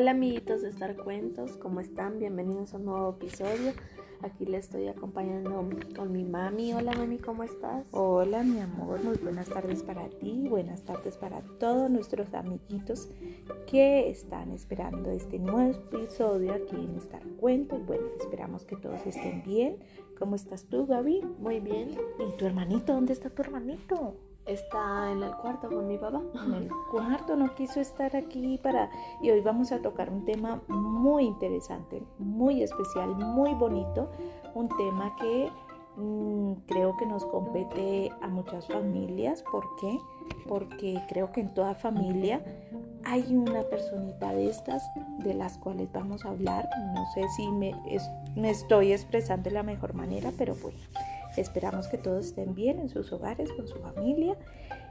Hola amiguitos de Star Cuentos, ¿cómo están? Bienvenidos a un nuevo episodio. Aquí les estoy acompañando con mi mami. Hola mami, ¿cómo estás? Hola mi amor, muy buenas tardes para ti, buenas tardes para todos nuestros amiguitos que están esperando este nuevo episodio aquí en Star Cuentos. Bueno, esperamos que todos estén bien. ¿Cómo estás tú, Gaby? Muy bien. ¿Y tu hermanito? ¿Dónde está tu hermanito? Está en el cuarto con mi papá. En el cuarto, no quiso estar aquí para... Y hoy vamos a tocar un tema muy interesante, muy especial, muy bonito. Un tema que mm, creo que nos compete a muchas familias. ¿Por qué? Porque creo que en toda familia hay una personita de estas de las cuales vamos a hablar. No sé si me, me estoy expresando de la mejor manera, pero bueno. Esperamos que todos estén bien en sus hogares, con su familia.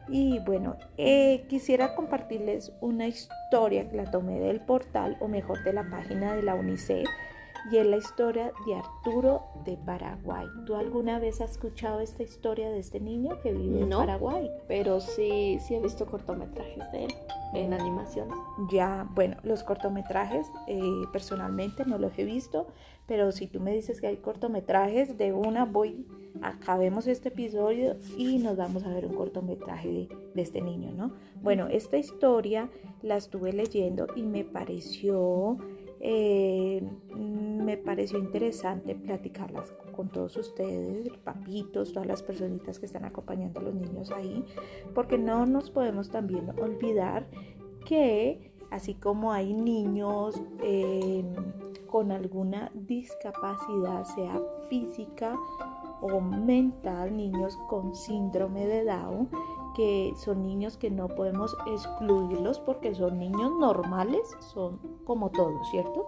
Y bueno, eh, quisiera compartirles una historia que la tomé del portal, o mejor de la página de la UNICEF, y es la historia de Arturo de Paraguay. ¿Tú alguna vez has escuchado esta historia de este niño que vive en Paraguay? Pero sí, sí he visto cortometrajes de él en animación. Ya, bueno, los cortometrajes eh, personalmente no los he visto, pero si tú me dices que hay cortometrajes, de una voy, acabemos este episodio y nos vamos a ver un cortometraje de, este niño, ¿no? Bueno, esta historia la estuve leyendo y me pareció, eh, me pareció interesante platicarlas con todos ustedes, papitos, todas las personitas que están acompañando a los niños ahí, porque no nos podemos también olvidar que así como hay niños eh, con alguna discapacidad, sea física o mental, niños con síndrome de Down, que son niños que no podemos excluirlos porque son niños normales, son como todos, ¿cierto?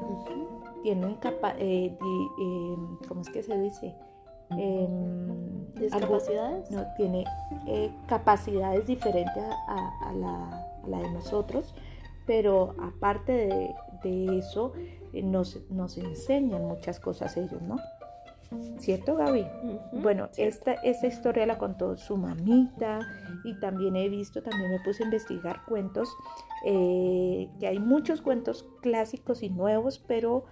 Tienen capa eh, eh, ¿cómo es que se dice? Em, ¿Discapacidades? no, tiene eh, capacidades diferentes a, la, de nosotros, pero aparte de, de eso, eh, nos, nos enseñan muchas cosas ellos, ¿no? ¿Cierto, Gaby? Bueno, esta, esta historia la contó su mamita y también he visto, también me puse a investigar cuentos, eh, que hay muchos cuentos clásicos y nuevos, pero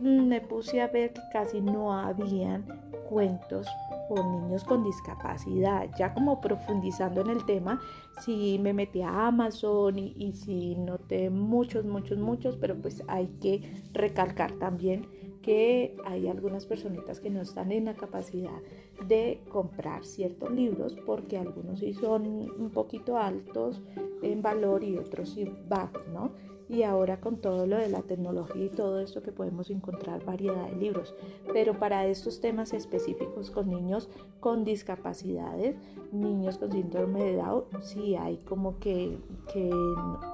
me puse a ver que casi no habían cuentos por niños con discapacidad. Ya como profundizando en el tema, sí me metí a Amazon y, y sí noté muchos, muchos, muchos, pero pues hay que recalcar también que hay algunas personitas que no están en la capacidad de comprar ciertos libros porque algunos sí son un poquito altos en valor y otros sí bajos, ¿no? Y ahora con todo lo de la tecnología y todo esto que podemos encontrar variedad de libros. Pero para estos temas específicos con niños con discapacidades, niños con síndrome de Down, sí hay como que, que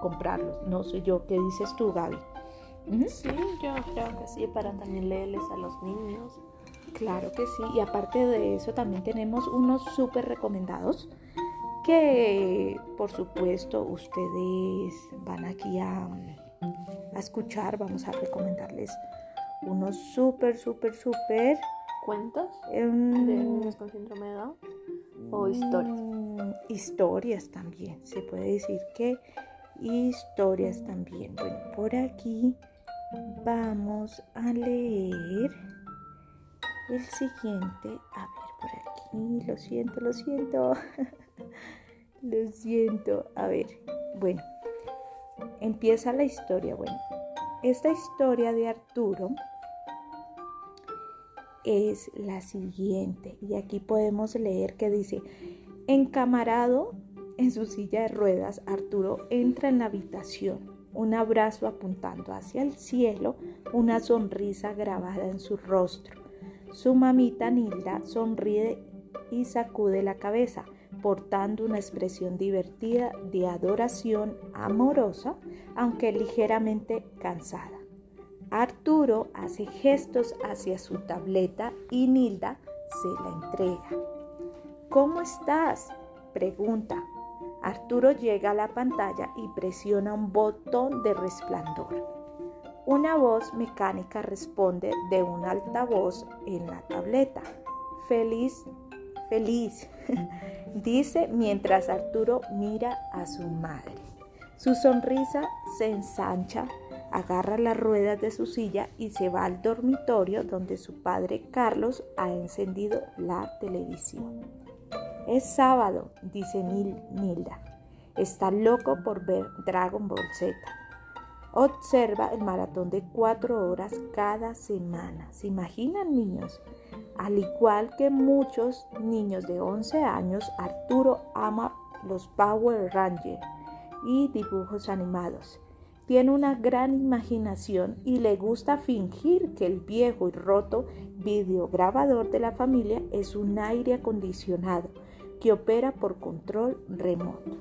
comprarlos. No sé yo, ¿qué dices tú, Gaby? Sí, yo creo que sí, para también leerles a los niños. Claro que sí, y aparte de eso también tenemos unos súper recomendados que por supuesto ustedes van aquí a, a escuchar, vamos a recomendarles unos súper, súper, súper cuentos em, de niños con síndrome de Down o historias. Mm, historias también, se puede decir que historias también. Bueno, por aquí Vamos a leer el siguiente. A ver, por aquí. Lo siento, lo siento. lo siento. A ver, bueno. Empieza la historia. Bueno, esta historia de Arturo es la siguiente. Y aquí podemos leer que dice, encamarado en su silla de ruedas, Arturo entra en la habitación un abrazo apuntando hacia el cielo, una sonrisa grabada en su rostro. Su mamita Nilda sonríe y sacude la cabeza, portando una expresión divertida de adoración amorosa, aunque ligeramente cansada. Arturo hace gestos hacia su tableta y Nilda se la entrega. ¿Cómo estás? pregunta, Arturo llega a la pantalla y presiona un botón de resplandor. Una voz mecánica responde de un altavoz en la tableta. Feliz, feliz, dice mientras Arturo mira a su madre. Su sonrisa se ensancha agarra las ruedas de su silla y se va al dormitorio donde su padre Carlos ha encendido la televisión. Es sábado, dice Nilda. Está loco por ver Dragon Ball Z. Observa el maratón de cuatro horas cada semana. ¿Se imaginan, niños? Al igual que muchos niños de 11 años, Arturo ama los Power Rangers y dibujos animados. Tiene una gran imaginación y le gusta fingir que el viejo y roto videograbador de la familia es un aire acondicionado que opera por control remoto.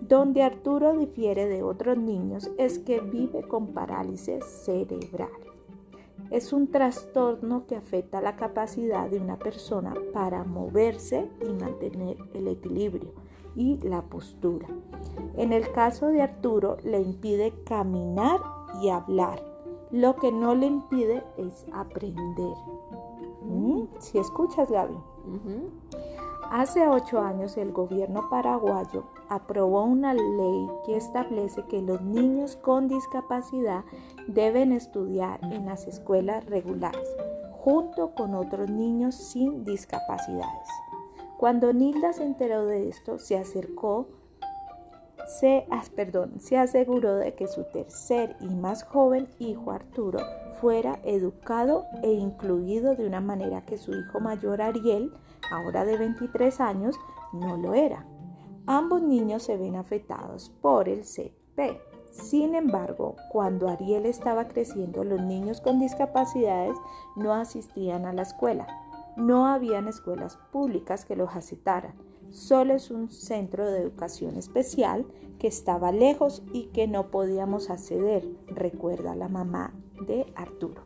Donde Arturo difiere de otros niños es que vive con parálisis cerebral. Es un trastorno que afecta la capacidad de una persona para moverse y mantener el equilibrio y la postura. En el caso de Arturo le impide caminar y hablar. Lo que no le impide es aprender. ¿Mm? Si escuchas, Gaby. Hace ocho años el gobierno paraguayo aprobó una ley que establece que los niños con discapacidad deben estudiar en las escuelas regulares, junto con otros niños sin discapacidades. Cuando Nilda se enteró de esto, se acercó, se, perdón, se aseguró de que su tercer y más joven hijo Arturo fuera educado e incluido de una manera que su hijo mayor Ariel ahora de 23 años, no lo era. Ambos niños se ven afectados por el CP. Sin embargo, cuando Ariel estaba creciendo, los niños con discapacidades no asistían a la escuela. No habían escuelas públicas que los aceptaran. Solo es un centro de educación especial que estaba lejos y que no podíamos acceder, recuerda la mamá de Arturo.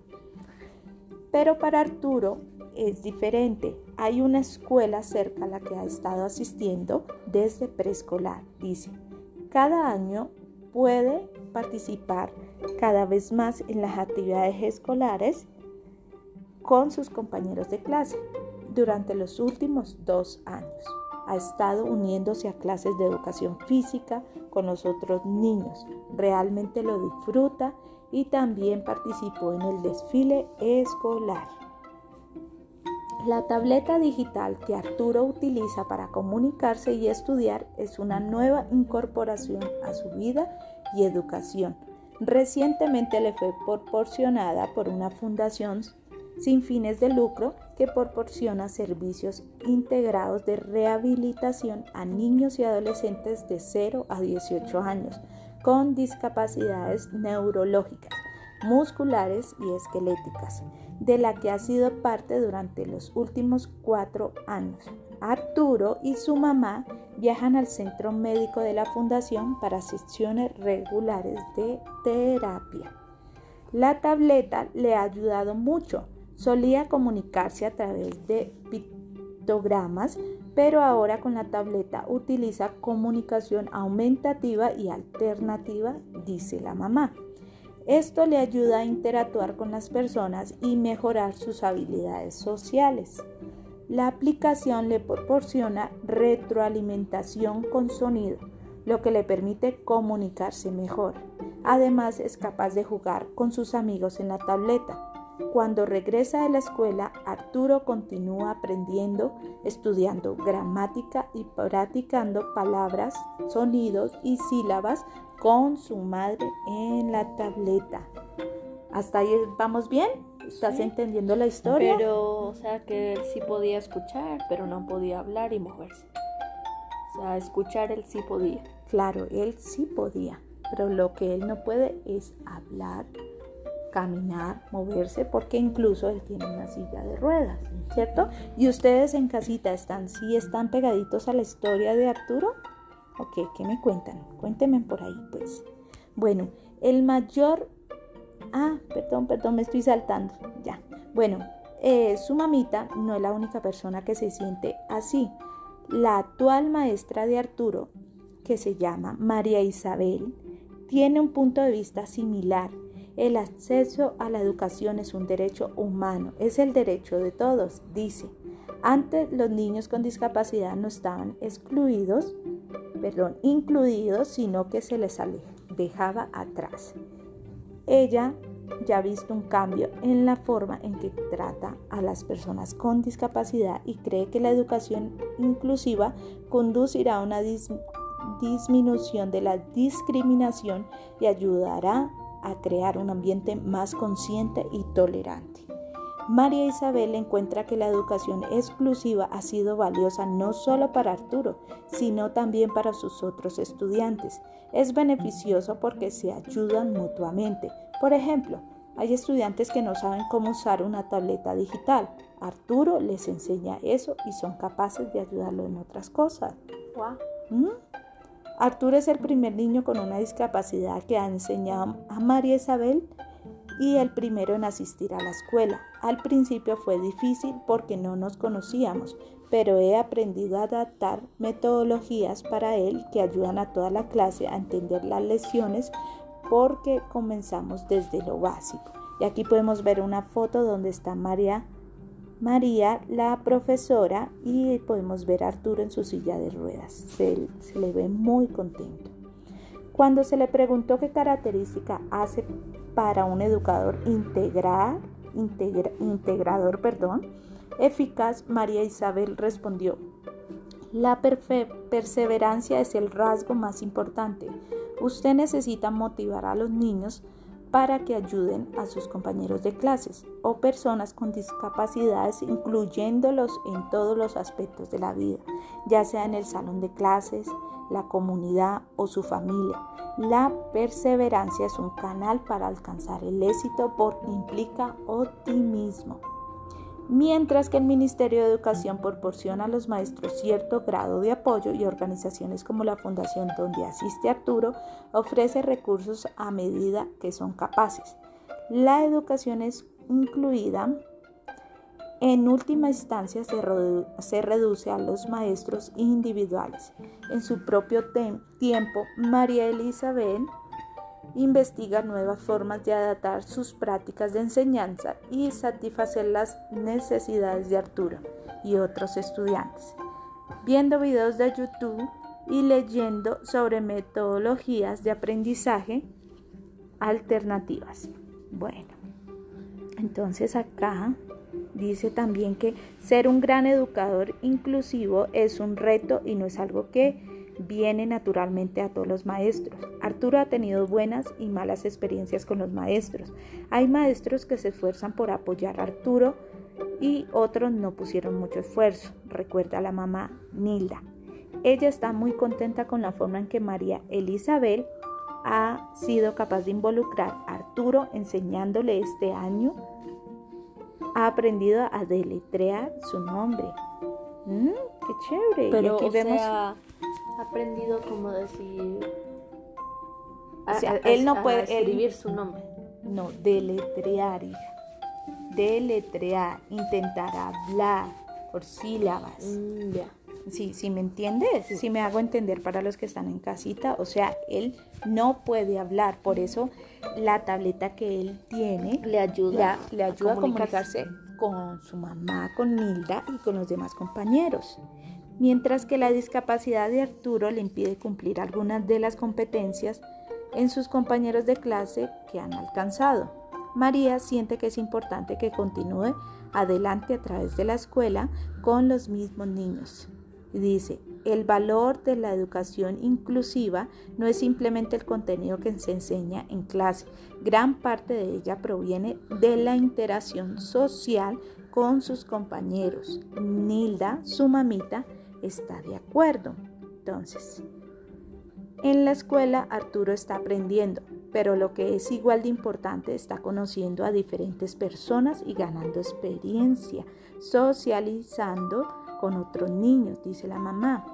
Pero para Arturo es diferente. Hay una escuela cerca a la que ha estado asistiendo desde preescolar, dice. Cada año puede participar cada vez más en las actividades escolares con sus compañeros de clase. Durante los últimos dos años ha estado uniéndose a clases de educación física con los otros niños. Realmente lo disfruta y también participó en el desfile escolar. La tableta digital que Arturo utiliza para comunicarse y estudiar es una nueva incorporación a su vida y educación. Recientemente le fue proporcionada por una fundación sin fines de lucro que proporciona servicios integrados de rehabilitación a niños y adolescentes de 0 a 18 años con discapacidades neurológicas, musculares y esqueléticas de la que ha sido parte durante los últimos cuatro años. Arturo y su mamá viajan al centro médico de la fundación para sesiones regulares de terapia. La tableta le ha ayudado mucho. Solía comunicarse a través de pictogramas, pero ahora con la tableta utiliza comunicación aumentativa y alternativa, dice la mamá. Esto le ayuda a interactuar con las personas y mejorar sus habilidades sociales. La aplicación le proporciona retroalimentación con sonido, lo que le permite comunicarse mejor. Además es capaz de jugar con sus amigos en la tableta. Cuando regresa de la escuela, Arturo continúa aprendiendo, estudiando gramática y practicando palabras, sonidos y sílabas con su madre en la tableta. ¿Hasta ahí vamos bien? ¿Estás entendiendo la historia? Pero, o sea, que él sí podía escuchar, pero no podía hablar y moverse. O sea, escuchar él sí podía. Claro, él sí podía, pero lo que él no puede es hablar, caminar, moverse, porque incluso él tiene una silla de ruedas, ¿cierto? Y ustedes en casita están, sí están pegaditos a la historia de Arturo. Ok, ¿qué me cuentan? Cuéntenme por ahí, pues. Bueno, el mayor... Ah, perdón, perdón, me estoy saltando. Ya. Bueno, eh, su mamita no es la única persona que se siente así. La actual maestra de Arturo, que se llama María Isabel, tiene un punto de vista similar. El acceso a la educación es un derecho humano, es el derecho de todos, dice. Antes los niños con discapacidad no estaban excluidos, perdón, incluidos, sino que se les dejaba atrás. ella ya ha visto un cambio en la forma en que trata a las personas con discapacidad y cree que la educación inclusiva conducirá a una disminución de la discriminación y ayudará a crear un ambiente más consciente y tolerante. María Isabel encuentra que la educación exclusiva ha sido valiosa no solo para Arturo, sino también para sus otros estudiantes. Es beneficioso porque se ayudan mutuamente. Por ejemplo, hay estudiantes que no saben cómo usar una tableta digital. Arturo les enseña eso y son capaces de ayudarlo en otras cosas. ¿Mm? Arturo es el primer niño con una discapacidad que ha enseñado a María Isabel y el primero en asistir a la escuela. Al principio fue difícil porque no nos conocíamos, pero he aprendido a adaptar metodologías para él que ayudan a toda la clase a entender las lecciones porque comenzamos desde lo básico. Y aquí podemos ver una foto donde está María, María la profesora, y podemos ver a Arturo en su silla de ruedas. Se, le ve muy contento. Cuando se le preguntó qué característica hace para un educador integrar, integrador perdón, eficaz, María Isabel respondió, la perseverancia es el rasgo más importante. Usted necesita motivar a los niños para que ayuden a sus compañeros de clases o personas con discapacidades, incluyéndolos en todos los aspectos de la vida, ya sea en el salón de clases, la comunidad o su familia. La perseverancia es un canal para alcanzar el éxito porque implica optimismo. Mientras que el Ministerio de Educación proporciona a los maestros cierto grado de apoyo y organizaciones como la fundación donde asiste Arturo ofrece recursos a medida que son capaces. La educación es incluida en última instancia se, reduce a los maestros individuales. En su propio tiempo, María Elizabeth investiga nuevas formas de adaptar sus prácticas de enseñanza y satisfacer las necesidades de Arturo y otros estudiantes, viendo videos de YouTube y leyendo sobre metodologías de aprendizaje alternativas. Bueno, entonces acá Dice también que ser un gran educador inclusivo es un reto y no es algo que viene naturalmente a todos los maestros. Arturo ha tenido buenas y malas experiencias con los maestros. Hay maestros que se esfuerzan por apoyar a Arturo y otros no pusieron mucho esfuerzo. Recuerda la mamá Nilda. Ella está muy contenta con la forma en que María Elizabeth ha sido capaz de involucrar a Arturo enseñándole este año ha aprendido a deletrear su nombre. Mm, ¡Qué chévere! Pero, aquí vemos... aprendido como decir... O sea, él no puede escribir su nombre. No, deletrear, hija. Deletrear, intentar hablar por sílabas. Mm, ya. Sí, sí, ¿me entiendes? Sí. me hago entender para los que están en casita. O sea, él no puede hablar. Por eso la tableta que él tiene le ayuda, le ayuda a, comunicarse con su mamá, con Nilda y con los demás compañeros. Mientras que la discapacidad de Arturo le impide cumplir algunas de las competencias en sus compañeros de clase que han alcanzado. María siente que es importante que continúe adelante a través de la escuela con los mismos niños. Dice, el valor de la educación inclusiva no es simplemente el contenido que se enseña en clase, gran parte de ella proviene de la interacción social con sus compañeros. Nilda, su mamita, está de acuerdo. Entonces, en la escuela Arturo está aprendiendo, pero lo que es igual de importante está conociendo a diferentes personas y ganando experiencia, socializando con otros niños, dice la mamá.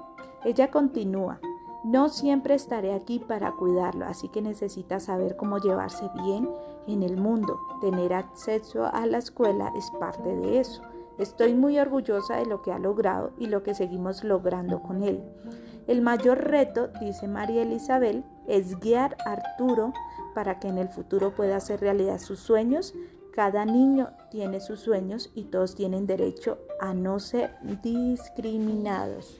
Ella continúa, no siempre estaré aquí para cuidarlo, así que necesita saber cómo llevarse bien en el mundo. Tener acceso a la escuela es parte de eso. Estoy muy orgullosa de lo que ha logrado y lo que seguimos logrando con él. El mayor reto, dice María Elizabeth, es guiar a Arturo para que en el futuro pueda hacer realidad sus sueños cada niño tiene sus sueños y todos tienen derecho a no ser discriminados.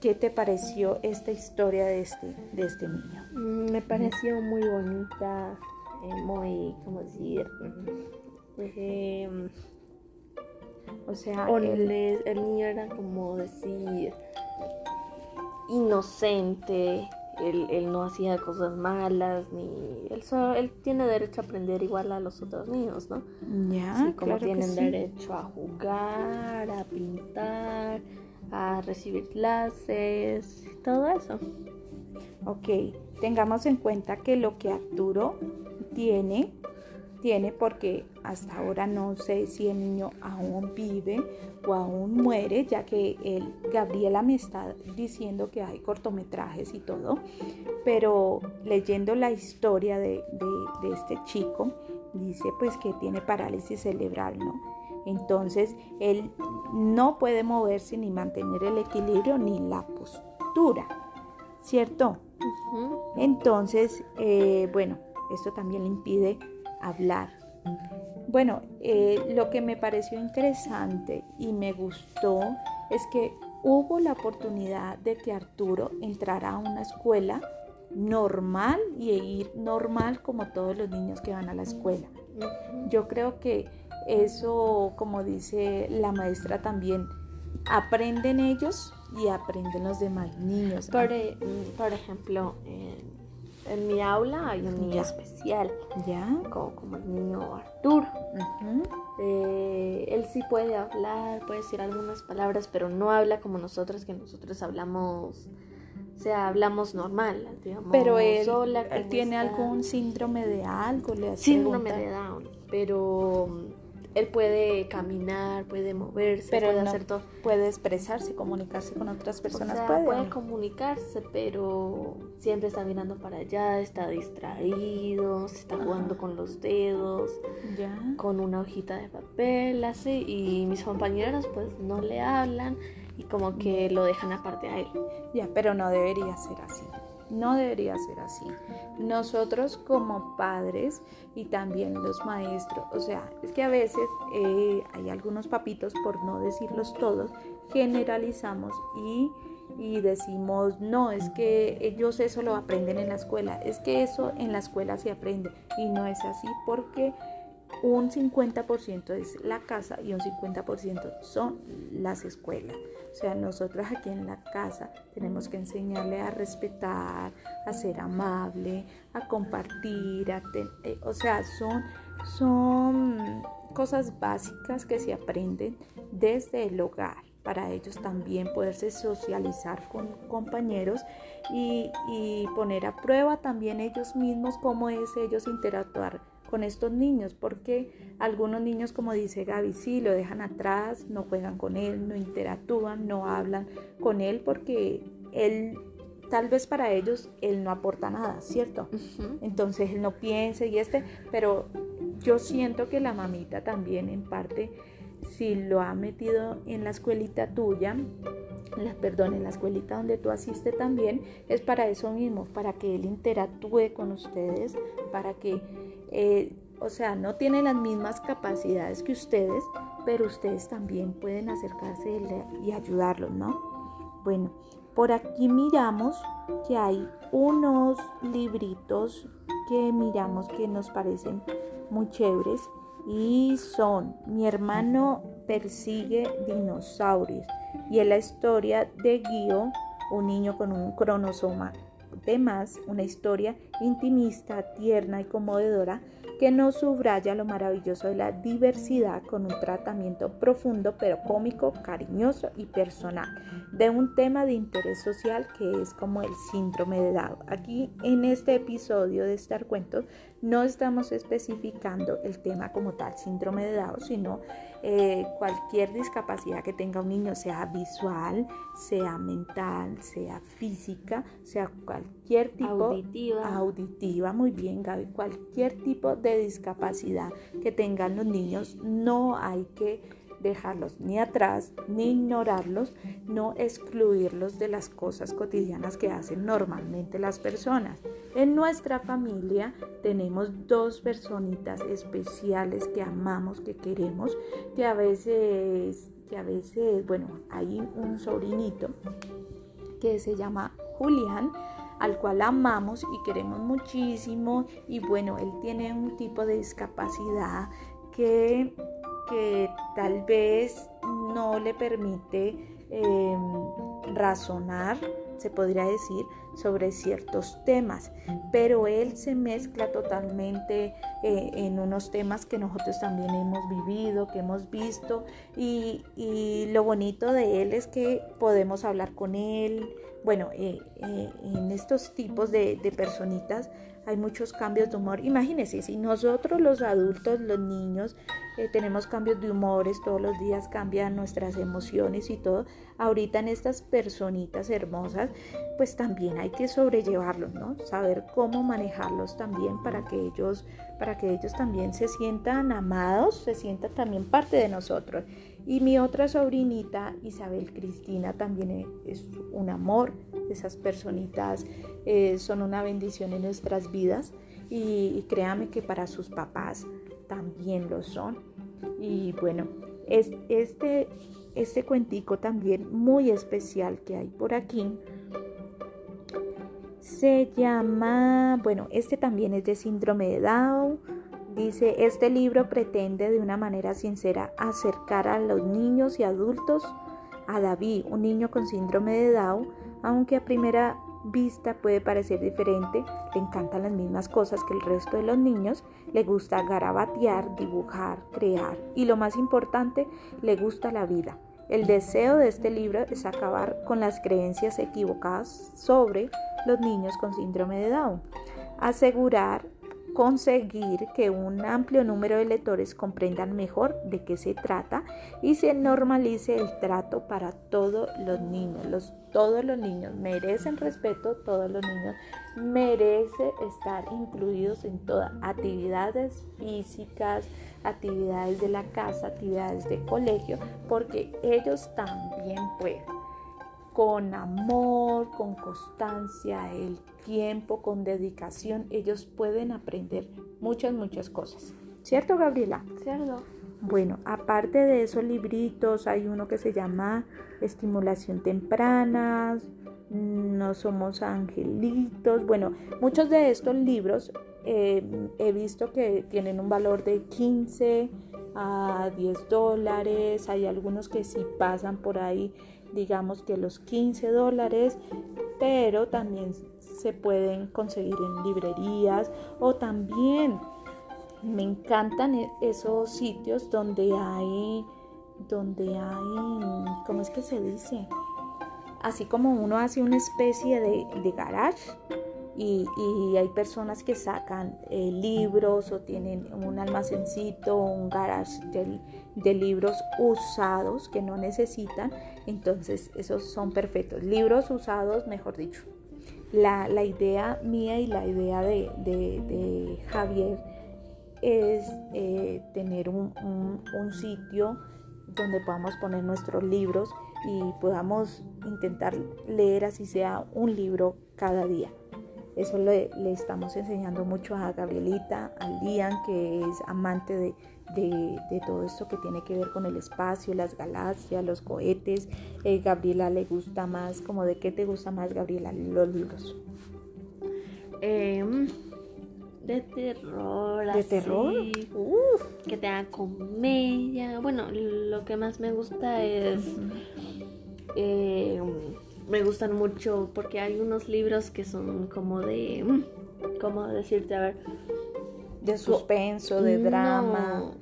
¿Qué te pareció esta historia de este, de este niño? Me pareció muy bonita eh, muy, ¿cómo decir? O sea, el, el niño era como decir inocente, él, no hacía cosas malas, ni él, él tiene derecho a aprender igual a los otros niños, ¿no? Ya, como tienen derecho a jugar, a pintar, a recibir clases, todo eso. Ok, tengamos en cuenta que lo que Arturo tiene tiene porque hasta ahora no sé si el niño aún vive o aún muere, ya que él, Gabriela me está diciendo que hay cortometrajes y todo, pero leyendo la historia de, de este chico, dice pues que tiene parálisis cerebral, ¿no? Entonces él no puede moverse ni mantener el equilibrio ni la postura, ¿cierto? Entonces, eh, bueno, esto también le impide hablar. Bueno, eh, lo que me pareció interesante y me gustó es que hubo la oportunidad de que Arturo entrara a una escuela normal y ir normal como todos los niños que van a la escuela. Yo creo que eso, como dice la maestra también, aprenden ellos y aprenden los demás niños. Por, e, por ejemplo, en mi aula hay un niño especial, ¿Ya? Como, el niño Arturo. Eh, él sí puede hablar, puede decir algunas palabras, pero no habla como nosotros, que nosotros hablamos, o sea, hablamos normal, digamos. Pero él, tiene algún síndrome de algo, le Síndrome de Down, pero él puede caminar, puede moverse, puede hacer todo. Puede expresarse, comunicarse con otras personas. puede, comunicarse, pero siempre está mirando para allá, está distraído, se está jugando con los dedos, con una hojita de papel, así. Y mis compañeros pues no le hablan y como que lo dejan aparte a él. Ya, pero no debería ser así. No debería ser así. Nosotros como padres y también los maestros, o sea, es que a veces eh, hay algunos papitos, por no decirlos todos, generalizamos y, y decimos, no, es que ellos eso lo aprenden en la escuela, es que eso en la escuela se aprende y no es así porque un 50% es la casa y un 50% son las escuelas. O sea, nosotras aquí en la casa tenemos que enseñarle a respetar, a ser amable, a compartir, a eh, o sea, son, son cosas básicas que se aprenden desde el hogar para ellos también poderse socializar con compañeros y, y, poner a prueba también ellos mismos cómo es ellos interactuar con estos niños, porque algunos niños, como dice Gaby, sí, lo dejan atrás, no juegan con él, no interactúan, no hablan con él, porque él, tal vez para ellos, él no aporta nada, ¿cierto? Entonces él no piensa y este, pero yo siento que la mamita también en parte, si lo ha metido en la escuelita tuya, la, perdón, en la escuelita donde tú asistes también, es para eso mismo, para que él interactúe con ustedes, para que eh, o sea, no tiene las mismas capacidades que ustedes, pero ustedes también pueden acercarse y ayudarlos, ¿no? Bueno, por aquí miramos que hay unos libritos que miramos que nos parecen muy chéveres y son Mi hermano persigue dinosaurios y es la historia de Guío, un niño con un cronosoma Además, una historia intimista, tierna y conmovedora que nos subraya lo maravilloso de la diversidad con un tratamiento profundo pero cómico, cariñoso y personal de un tema de interés social que es como el síndrome de Down. Aquí en este episodio de Star Cuentos no estamos especificando el tema como tal, síndrome de Down, sino eh, cualquier discapacidad que tenga un niño, sea visual, sea mental, sea física, sea cualquier tipo auditiva, auditiva muy bien Gaby, cualquier tipo de discapacidad que tengan los niños, no hay que dejarlos ni atrás, ni ignorarlos, no excluirlos de las cosas cotidianas que hacen normalmente las personas. En nuestra familia tenemos dos personitas especiales que amamos, que queremos, que a veces, que a veces, bueno, hay un sobrinito que se llama Julián al cual amamos y queremos muchísimo y bueno, él tiene un tipo de discapacidad que, que tal vez no le permite em, razonar, se podría decir, sobre ciertos temas, pero él se mezcla totalmente eh, en unos temas que nosotros también hemos vivido, que hemos visto, y, lo bonito de él es que podemos hablar con él. Bueno, eh, eh, en estos tipos de, de personitas hay muchos cambios de humor. Imagínense, si nosotros los adultos, los niños, eh, tenemos cambios de humores, todos los días cambian nuestras emociones y todo, ahorita en estas personitas hermosas, pues también hay que sobrellevarlos, ¿no? Saber cómo manejarlos también para que ellos, para que ellos también se sientan amados, se sientan también parte de nosotros. Y mi otra sobrinita, Isabel Cristina, también es un amor. Esas personitas eh, son una bendición en nuestras vidas y, créame que para sus papás también lo son. Y bueno, es, este, este cuentico también muy especial que hay por aquí se llama, bueno, este también es de síndrome de Down Dice, este libro pretende de una manera sincera acercar a los niños y adultos a David, un niño con síndrome de Down, aunque a primera vista puede parecer diferente, le encantan las mismas cosas que el resto de los niños, le gusta garabatear, dibujar, crear y lo más importante, le gusta la vida. El deseo de este libro es acabar con las creencias equivocadas sobre los niños con síndrome de Down, asegurar conseguir que un amplio número de lectores comprendan mejor de qué se trata y se normalice el trato para todos los niños. Los, todos los niños merecen respeto, todos los niños merecen estar incluidos en todas actividades físicas, actividades de la casa, actividades de colegio, porque ellos también pueden con amor, con constancia, el tiempo, con dedicación, ellos pueden aprender muchas, muchas cosas. ¿Cierto, Gabriela? Cierto. Bueno, aparte de esos libritos, hay uno que se llama Estimulación Temprana, No Somos Angelitos. Bueno, muchos de estos libros eh, he visto que tienen un valor de 15 a 10 dólares. Hay algunos que sí pasan por ahí digamos que los 15 dólares, pero también se pueden conseguir en librerías o también me encantan e-, esos sitios donde hay, donde hay, ¿cómo es que se dice? Así como uno hace una especie de, de garage y, hay personas que sacan eh, libros o tienen un almacencito, un garage de, libros usados que no necesitan, entonces esos son perfectos. Libros usados, mejor dicho. La, idea mía y la idea de, Javier es eh, tener un, un sitio donde podamos poner nuestros libros y podamos intentar leer así sea un libro cada día. Eso le, estamos enseñando mucho a Gabrielita, a Lian, que es amante de, todo esto que tiene que ver con el espacio, las galaxias, los cohetes. Eh, Gabriela le gusta más, como de qué te gusta más, Gabriela, los libros. Em, de terror, ¿De terror? que tenga comedia. Bueno, lo que más me gusta es me gustan mucho porque hay unos libros que son como de, ¿cómo decirte? A ver. De suspenso, de drama.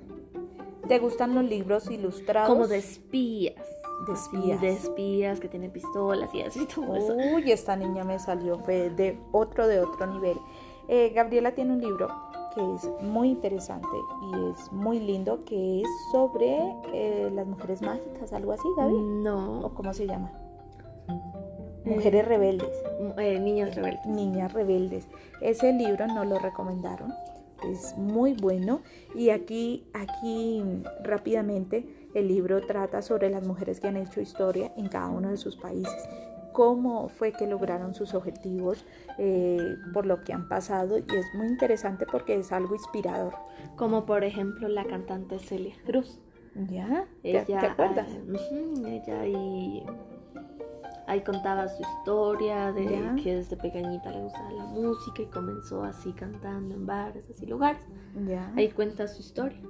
¿Te gustan los libros ilustrados? Como de espías. De espías. de espías que tienen pistolas y así todo eso. Uy, esta niña me salió, fue de otro, de otro nivel. Eh, Gabriela tiene un libro que es muy interesante y es muy lindo, que es sobre eh, las mujeres mágicas, algo así, Gaby. No. ¿O cómo se llama? Mujeres rebeldes. Eh, niñas rebeldes. Niñas rebeldes. Ese libro no lo recomendaron. Es muy bueno. Y aquí, aquí rápidamente, el libro trata sobre las mujeres que han hecho historia en cada uno de sus países. Cómo fue que lograron sus objetivos, eh, por lo que han pasado. Y es muy interesante porque es algo inspirador. Como por ejemplo la cantante Celia Cruz. ¿Ya? ¿Te, acuerdas? ella y Ahí contaba su historia de que desde pequeñita le gustaba la música y comenzó así cantando en bares, así lugares. Ahí cuenta su historia.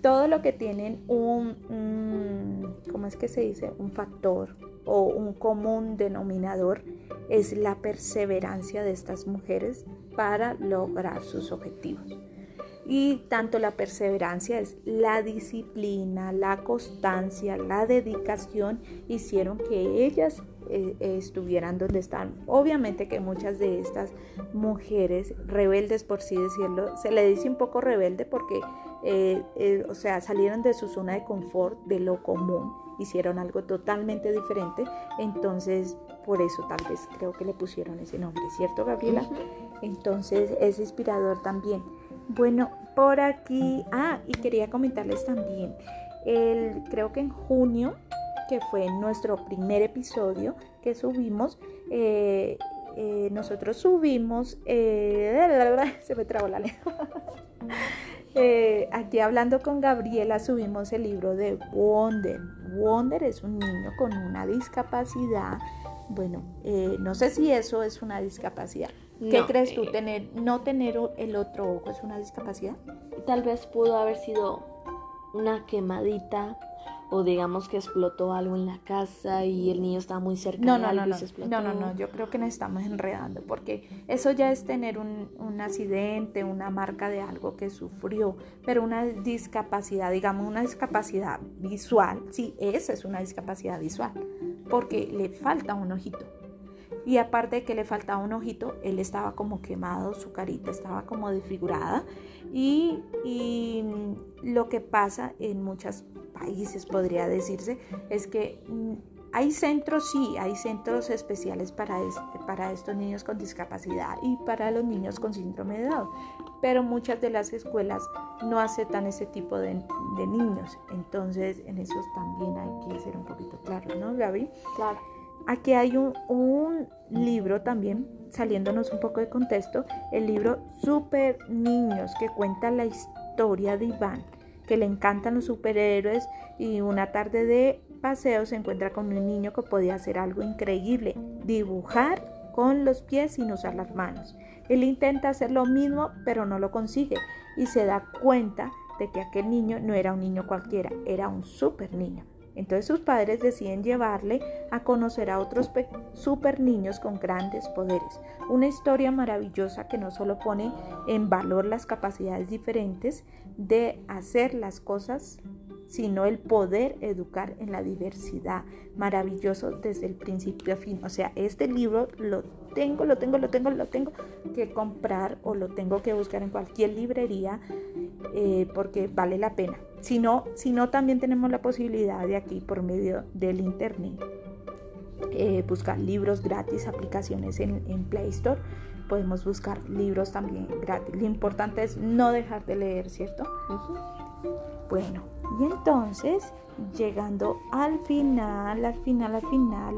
Todo lo que tienen un, un, ¿cómo es que se dice? Un factor o un común denominador es la perseverancia de estas mujeres para lograr sus objetivos. Y tanto la perseverancia es la disciplina, la constancia, la dedicación hicieron que ellas eh, estuvieran donde están. Obviamente que muchas de estas mujeres rebeldes, por sí decirlo, se le dice un poco rebelde porque, eh, eh, o sea, salieron de su zona de confort, de lo común, hicieron algo totalmente diferente. Entonces, por eso tal vez creo que le pusieron ese nombre, ¿cierto, Gabriela? Entonces es inspirador también. Bueno, por aquí, ah, y quería comentarles también, creo que en junio, que fue nuestro primer episodio que subimos, eh, eh, nosotros subimos, eh, se me trabó la lengua. aquí hablando con Gabriela subimos el libro de Wonder. Wonder es un niño con una discapacidad. Bueno, no sé si eso es una discapacidad. ¿Qué crees tú? Eh, tener, ¿No tener el otro ojo es una discapacidad? Tal vez pudo haber sido una quemadita o digamos que explotó algo en la casa y el niño estaba muy cerca no, de no, algo no, y se explotó. No, no, no, yo creo que nos estamos enredando porque eso ya es tener un, un, accidente, una marca de algo que sufrió, pero una discapacidad, digamos una discapacidad visual, sí, esa es una discapacidad visual, porque le falta un ojito. Y aparte de que le faltaba un ojito, él estaba como quemado, su carita estaba como desfigurada. Y, lo que pasa en muchos países, podría decirse, es que mm, hay centros, sí, hay centros especiales para, este, para estos niños con discapacidad y para los niños con síndrome de Down, pero muchas de las escuelas no aceptan ese tipo de, de niños, entonces en eso también hay que ser un poquito claros, ¿no, Gaby? Claro. Aquí hay un, libro también, saliéndonos un poco de contexto, el libro Super Niños, que cuenta la historia de Iván, que le encantan los superhéroes y una tarde de paseo se encuentra con un niño que podía hacer algo increíble, dibujar con los pies sin usar las manos. Él intenta hacer lo mismo, pero no lo consigue y se da cuenta de que aquel niño no era un niño cualquiera, era un super niño. Entonces sus padres deciden llevarle a conocer a otros super niños con grandes poderes. Una historia maravillosa que no solo pone en valor las capacidades diferentes de hacer las cosas, sino el poder educar en la diversidad. Maravilloso desde el principio a fin. O sea, este libro lo tengo, lo tengo, lo tengo, lo tengo que comprar o lo tengo que buscar en cualquier librería eh, porque vale la pena. Si no, si no, también tenemos la posibilidad de aquí por medio del internet eh, buscar libros gratis, aplicaciones en, Play Store. Podemos buscar libros también gratis. Lo importante es no dejar de leer, ¿cierto? Bueno, y entonces, llegando al final, al final, al final,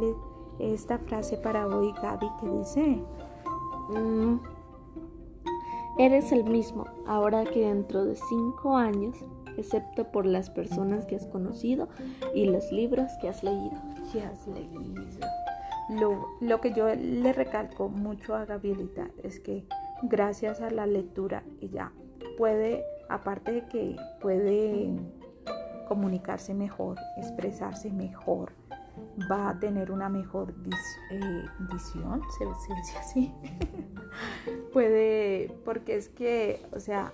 esta frase para hoy, Gaby, que dice... Mm, eres el mismo, ahora que dentro de cinco años excepto por las personas que has conocido y los libros que has leído. Que has leído. Lo, lo que yo le recalco mucho a Gabrielita es que gracias a la lectura ella puede, aparte de que puede comunicarse mejor, expresarse mejor, va a tener una mejor eh, visión, se dice así. puede, porque es que, o sea,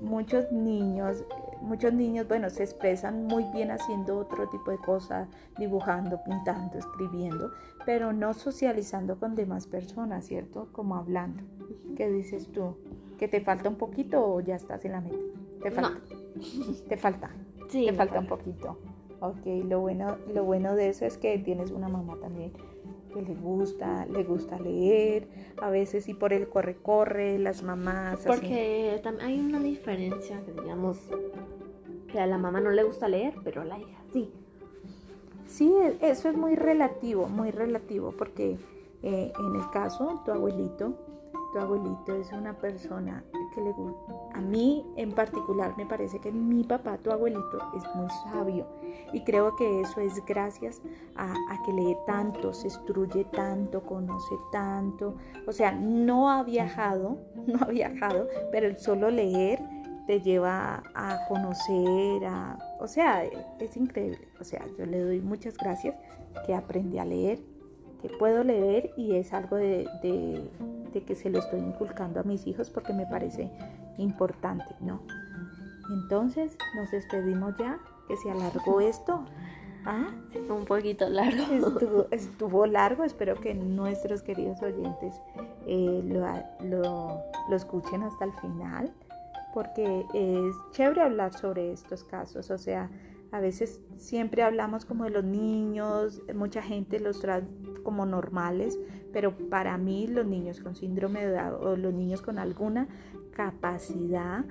muchos niños muchos niños, bueno, se expresan muy bien haciendo otro tipo de cosas, dibujando, pintando, escribiendo, pero no socializando con demás personas, ¿cierto? Como hablando. ¿Qué dices tú? ¿Que te falta un poquito o ya estás en la meta? Te falta. Te falta. Sí. Te falta un poquito. Ok, lo bueno, lo bueno de eso es que tienes una mamá también que le gusta, le gusta leer, a veces y por el corre-corre, las mamás. Porque también hay una diferencia, digamos, que a la mamá no le gusta leer, pero a la hija sí. Sí, e, eso es muy relativo, muy relativo, porque eh, en el caso, tu abuelito, tu abuelito es una persona A mí en particular me parece que mi papá, tu abuelito, es muy sabio y creo que eso es gracias a, a que lee tanto, se instruye tanto, conoce tanto. O sea, no ha viajado, no ha viajado, pero el solo leer te lleva a conocer, a, o sea, es increíble. O sea, yo le doy muchas gracias que aprendí a leer, que puedo leer y es algo de, que se lo estoy inculcando a mis hijos porque me parece importante, ¿no? Entonces nos despedimos ya, que se alargó esto. ¿Ah? Un poquito largo. Estuvo, estuvo, largo, espero que nuestros queridos oyentes eh, lo, lo escuchen hasta el final porque es chévere hablar sobre estos casos, o sea, a veces siempre hablamos como de los niños, mucha gente los trae como normales, pero para mí los niños con síndrome de Down o los niños con alguna capacidad,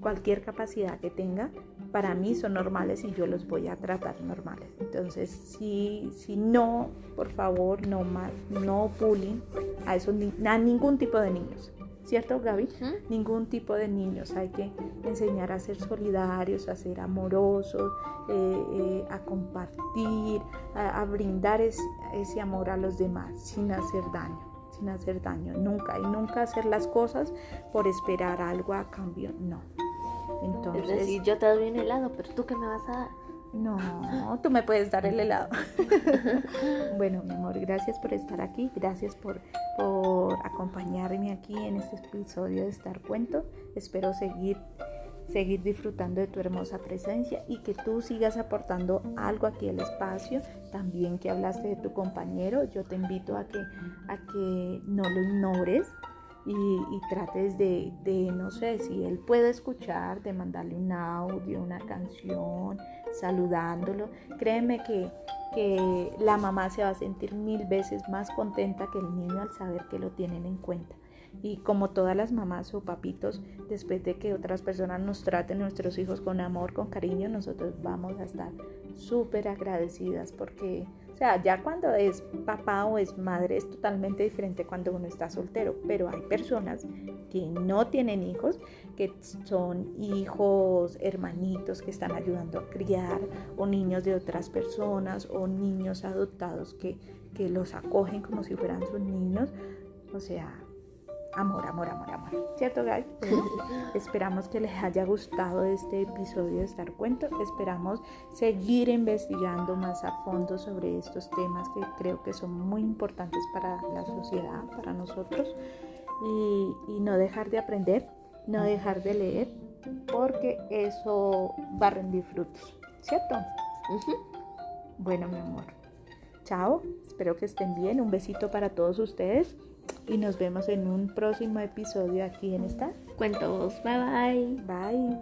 cualquier capacidad que tenga, para mí son normales y yo los voy a tratar normales. Entonces, si, si no, por favor, no, no bullying a, esos, a ningún tipo de niños. ¿Cierto, Gaby? Ningún tipo de niños. Hay que enseñar a ser solidarios, a ser amorosos, eh, eh, a compartir, a, brindar ese amor a los demás sin hacer daño, sin hacer daño, nunca. Y nunca hacer las cosas por esperar algo a cambio, no. Entonces, es decir, yo te doy un helado, pero tú qué me vas a dar. No, tú me puedes dar el helado. bueno, mi amor, gracias por estar aquí, gracias por, por acompañarme aquí en este episodio de Estar Cuento. Espero seguir, seguir disfrutando de tu hermosa presencia y que tú sigas aportando algo aquí al espacio. También que hablaste de tu compañero, yo te invito a que, a que no lo ignores, y, trates de, no sé, si él puede escuchar, de mandarle un audio, una canción, saludándolo. Créeme que, que la mamá se va a sentir mil veces más contenta que el niño al saber que lo tienen en cuenta. Y como todas las mamás o papitos, después de que otras personas nos traten nuestros hijos con amor, con cariño, nosotros vamos a estar súper agradecidas porque o sea, ya cuando es papá o es madre es totalmente diferente cuando uno está soltero, pero hay personas que no tienen hijos, que son hijos, hermanitos que están ayudando a criar, o niños de otras personas, o niños adoptados que, que los acogen como si fueran sus niños. O sea, amor, amor, amor, amor. ¿Cierto, Gaby? esperamos que les haya gustado este episodio de Estar Cuento. Esperamos seguir investigando más a fondo sobre estos temas que creo que son muy importantes para la sociedad, para nosotros. Y, no dejar de aprender, no dejar de leer, porque eso va a rendir frutos. ¿Cierto? Bueno, mi amor. Chao, espero que estén bien. Un besito para todos ustedes y nos vemos en un próximo episodio aquí en esta. Cuentos, bye bye. Bye.